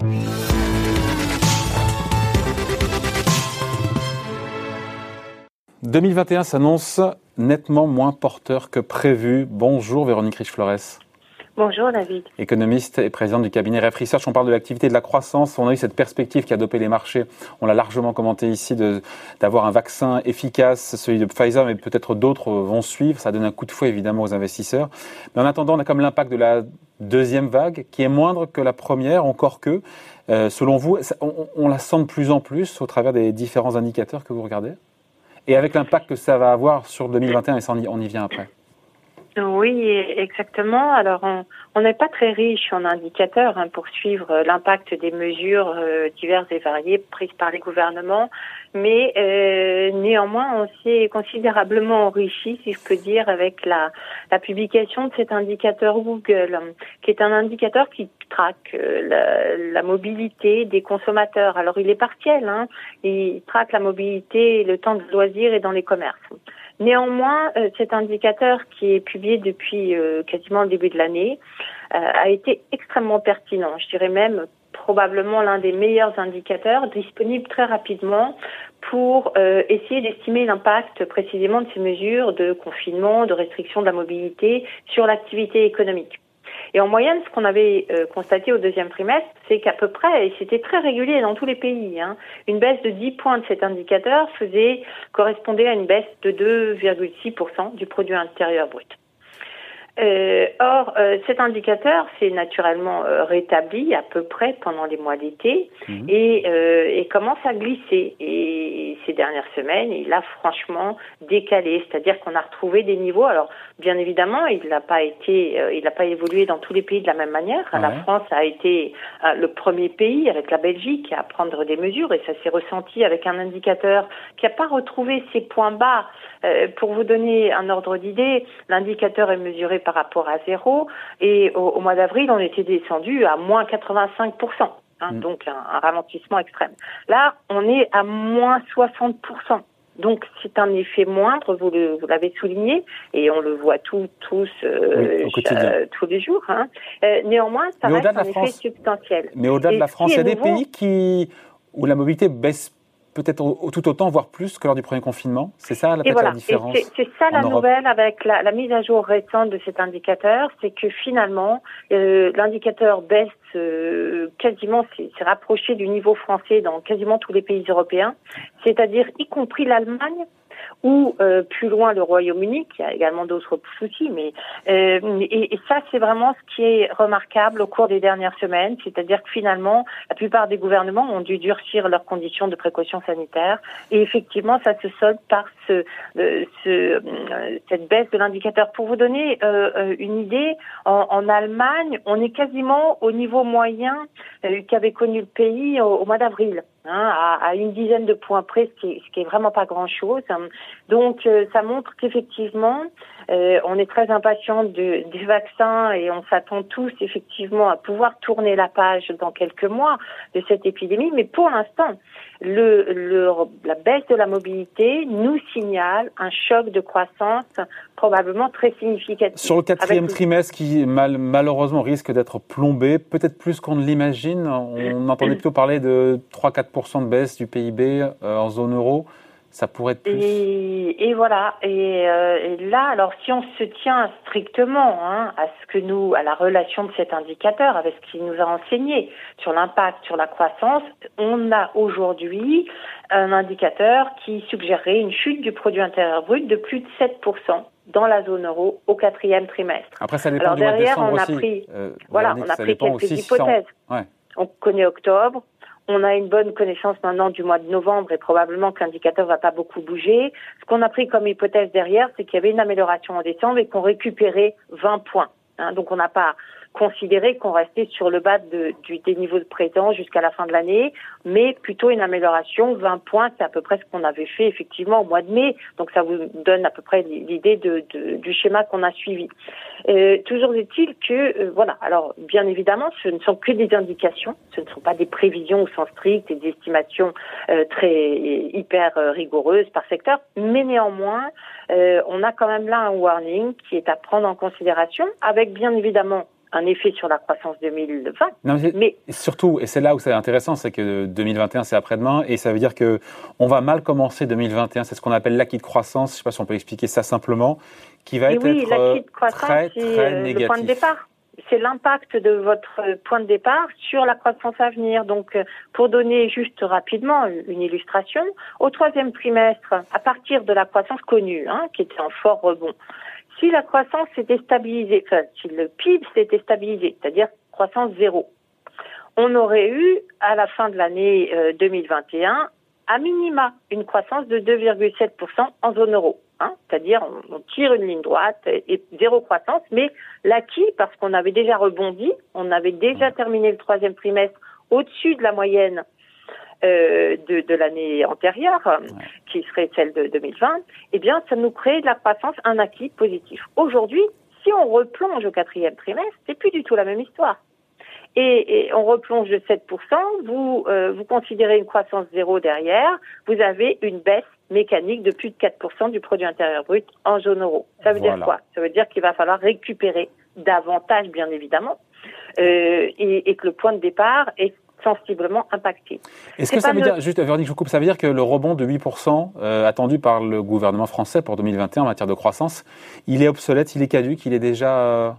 « 2021 s'annonce nettement moins porteur que prévu. Bonjour Véronique Riche-Flores. Bonjour David. Économiste et présidente du cabinet Ref Research, on parle de l'activité de la croissance. On a eu cette perspective qui a dopé les marchés. On l'a largement commenté ici d'avoir un vaccin efficace, celui de Pfizer, mais peut-être d'autres vont suivre. Ça donne un coup de fouet évidemment aux investisseurs. Mais en attendant, on a comme l'impact de la deuxième vague qui est moindre que la première, encore que. Euh, selon vous, on, la sent de plus en plus au travers des différents indicateurs que vous regardez? Et avec l'impact que ça va avoir sur 2021, et ça on y vient après. Oui, exactement. Alors, on n'est pas très riche en indicateurs hein, pour suivre l'impact des mesures euh, diverses et variées prises par les gouvernements, mais euh, néanmoins, on s'est considérablement enrichi, si je peux dire, avec la, publication de cet indicateur Google, qui est un indicateur qui traque euh, la, la, mobilité des consommateurs. Alors, il est partiel, hein, il traque la mobilité, le temps de loisir et dans les commerces. Néanmoins, euh, cet indicateur qui est publié depuis euh, quasiment le début de l'année euh, a été extrêmement pertinent. Je dirais même probablement l'un des meilleurs indicateurs disponibles très rapidement pour essayer d'estimer l'impact précisément de ces mesures de confinement, de restriction de la mobilité sur l'activité économique. Et en moyenne, ce qu'on avait euh, constaté au deuxième trimestre, c'est qu'à peu près, et c'était très régulier dans tous les pays, hein, une baisse de 10 points de cet indicateur faisait correspondait à une baisse de 2,6% du produit intérieur brut. Euh, or, euh, cet indicateur s'est naturellement euh, rétabli à peu près pendant les mois d'été mhm. et, et, commence à glisser. Et ces dernières semaines, il a franchement décalé, c'est-à-dire qu'on a retrouvé des niveaux. Alors, bien évidemment, il n'a pas été, il n'a pas évolué dans tous les pays de la même manière. La France a été le premier pays avec la Belgique à prendre des mesures et ça s'est ressenti avec un indicateur qui n'a pas retrouvé ses points bas. pour vous donner un ordre d'idée, l'indicateur est mesuré par rapport à zéro. Et au, mois d'avril, on était descendu à moins 85 hein, mm. donc un, ralentissement extrême. Là, on est à moins 60 donc c'est un effet moindre, vous, l'avez souligné, et on le voit tous tous euh, tous les jours. Hein. Euh, néanmoins, ça reste un effet substantiel. Mais au-delà de la France, il y a des pays qui où la mobilité baisse peut-être tout autant, voire plus que lors du premier confinement. C'est ça la, voilà. différence. C'est ça la nouvelle avec la, la, mise à jour récente de cet indicateur, c'est que finalement euh, l'indicateur baisse euh, quasiment, s'est rapproché du niveau français dans quasiment tous les pays européens, c'est-à-dire y compris l'Allemagne ou euh, plus loin le Royaume-Uni, qui a également d'autres soucis. Mais euh, et, et, ça, c'est vraiment ce qui est remarquable au cours des dernières semaines, c'est-à-dire que finalement, la plupart des gouvernements ont dû durcir leurs conditions de précaution sanitaire, et effectivement, ça se solde par ce, euh, ce euh, cette baisse de l'indicateur. Pour vous donner euh, une idée, en, en, Allemagne, on est quasiment au niveau moyen qu'avait connu le pays au mois d'avril. Hein, à, à, une dizaine de points près, ce qui est, ce qui est vraiment pas grand-chose. Donc, euh, ça montre qu'effectivement, euh, on est très impatient de, des vaccins et on s'attend tous effectivement à pouvoir tourner la page dans quelques mois de cette épidémie. Mais pour l'instant, le, le, la baisse de la mobilité nous signale un choc de croissance probablement très significatif. Sur le quatrième trimestre qui mal, malheureusement risque d'être plombé, peut-être plus qu'on ne l'imagine. On entendait plutôt parler de 3-4% de baisse du PIB euh, en zone euro. Ça pourrait être plus. Et, et voilà. Et, euh, et, là, alors si on se tient strictement hein, à ce que nous, à la relation de cet indicateur, avec ce qu'il nous a enseigné sur l'impact sur la croissance, on a aujourd'hui un indicateur qui suggérerait une chute du produit intérieur brut de plus de 7% dans la zone euro au quatrième trimestre. Après, ça dépend Alors du derrière, on a pris, euh, voilà, on a pris quelques hypothèses. Ouais. On connaît octobre, on a une bonne connaissance maintenant du mois de novembre et probablement que l'indicateur va pas beaucoup bouger. Ce qu'on a pris comme hypothèse derrière, c'est qu'il y avait une amélioration en décembre et qu'on récupérait 20 points. Hein. donc on n'a pas considérer qu'on restait sur le bas de, du, des niveaux de présent jusqu'à la fin de l'année, mais plutôt une amélioration. 20 points, c'est à peu près ce qu'on avait fait effectivement au mois de mai. Donc ça vous donne à peu près l'idée de, de, du schéma qu'on a suivi. Euh, toujours est-il que, euh, voilà, alors bien évidemment, ce ne sont que des indications, ce ne sont pas des prévisions au sens strict et des estimations euh, très hyper rigoureuses par secteur, mais néanmoins, on a quand même là un warning qui est à prendre en considération, avec bien évidemment un effet sur la croissance 2020. mais, surtout, et c'est là où c'est intéressant, c'est que 2021 c'est après-demain, et ça veut dire que on va mal commencer 2021. C'est ce qu'on appelle l'acquis de croissance. Je ne sais pas si on peut expliquer ça simplement, qui va être, oui, être très très négatif. Le point de départ c'est l'impact de votre point de départ sur la croissance à venir. Donc, euh, pour donner juste rapidement une illustration, au troisième trimestre, à partir de la croissance connue, hein, qui était en fort rebond, si la croissance s'était stabilisée, enfin, si le PIB s'était stabilisé, c'est-à-dire croissance zéro, on aurait eu, à la fin de l'année 2021, euh, à minima une croissance de 2,7% en zone euro. Hein, c'est-à-dire on, tire une ligne droite et, zéro croissance, mais l'acquis, parce qu'on avait déjà rebondi, on avait déjà terminé le troisième trimestre au-dessus de la moyenne euh, de, de l'année antérieure, qui serait celle de 2020, eh bien, ça nous crée de la croissance, un acquis positif. Aujourd'hui, si on replonge au quatrième trimestre, c'est plus du tout la même histoire. Et, et on replonge de 7%, vous, euh, vous considérez une croissance zéro derrière, vous avez une baisse mécanique de plus de 4% du produit intérieur brut en zone euro. Ça veut dire quoi? Ça veut dire qu'il va falloir récupérer davantage, bien évidemment, euh, et, et, que le point de départ est sensiblement impacté. Est-ce que ça veut dire, juste Véronique, je vous coupe, ça veut dire que le rebond de 8% euh, attendu par le gouvernement français pour 2021 en matière de croissance, il est obsolète, il est caduque, il est déjà...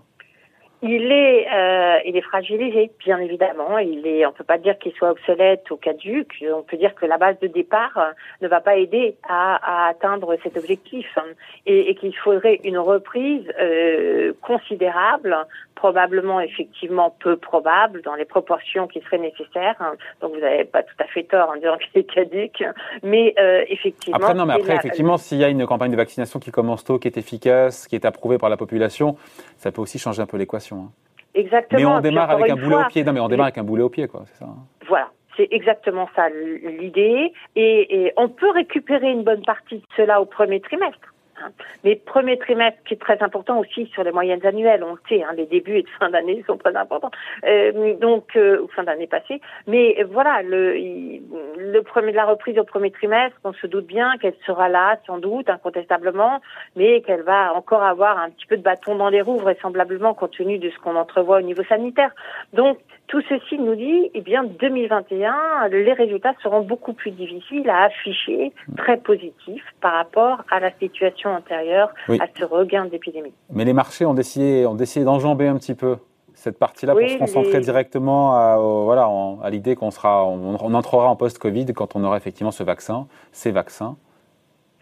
Il est, euh, il est fragilisé, bien évidemment. Il est, on peut pas dire qu'il soit obsolète ou caduque. On peut dire que la base de départ euh, ne va pas aider à, à atteindre cet objectif et, et qu'il faudrait une reprise euh, considérable, probablement effectivement peu probable dans les proportions qui seraient nécessaires. Donc vous n'avez pas tout à fait tort en disant qu'il est caduque, mais euh, effectivement. Après non, mais après effectivement, s'il y a une campagne de vaccination qui commence tôt, qui est efficace, qui est approuvée par la population, ça peut aussi changer un peu l'équation. Hein. Exactement. Mais on démarre avec un boulet au pied. Non, mais on démarre avec un boulet au pied, quoi. C'est ça. Hein. Voilà. C'est exactement ça l'idée. et, on peut récupérer une bonne partie de cela au premier trimestre. Hein. Mais premier trimestre, qui est très important aussi sur les moyennes annuelles, on le sait, hein, les débuts et fin d'année sont très importants, euh, donc euh, fin d'année passée. Mais voilà, le, le premier, la reprise au premier trimestre, on se doute bien qu'elle sera là, sans doute, incontestablement, mais qu'elle va encore avoir un petit peu de bâton dans les roues, vraisemblablement, compte tenu de ce qu'on entrevoit au niveau sanitaire. Donc tout ceci nous dit, eh bien, 2021, les résultats seront beaucoup plus difficiles à afficher, très positifs par rapport à la situation antérieure, à ce regain d'épidémie. Mais les marchés ont décidé, ont décidé d'enjamber un petit peu cette partie-là pour se concentrer directement à, voilà, à l'idée qu'on sera, on, entrera en post-Covid quand on aura effectivement ce vaccin, ces vaccins.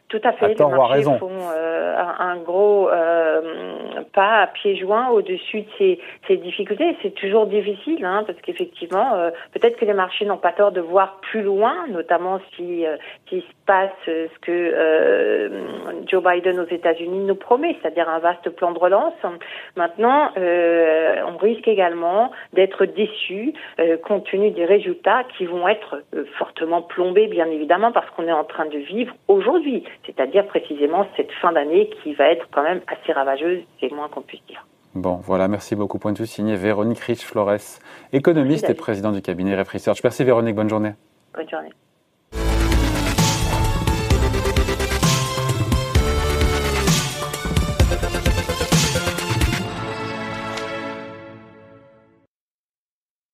Tout à fait. les marchés font euh, un, gros euh, pas à pieds joints au-dessus de ces, ces difficultés. C'est toujours difficile, hein, parce qu'effectivement, euh, peut-être que les marchés n'ont pas tort de voir plus loin, notamment si euh, s'il se passe ce que Joe Biden aux États-Unis nous promet, c'est-à-dire un vaste plan de relance. Maintenant, risque également d'être déçu compte tenu des résultats qui vont être fortement plombés, bien évidemment, parce qu'on est en train de vivre aujourd'hui c'est-à-dire précisément cette fin d'année qui va être quand même assez ravageuse, c'est moins qu'on puisse dire. Bon, voilà, merci beaucoup. Point de vue signé Véronique Rich-Flores, économiste et président du cabinet Ref Research. Merci Véronique, bonne journée. Bonne journée.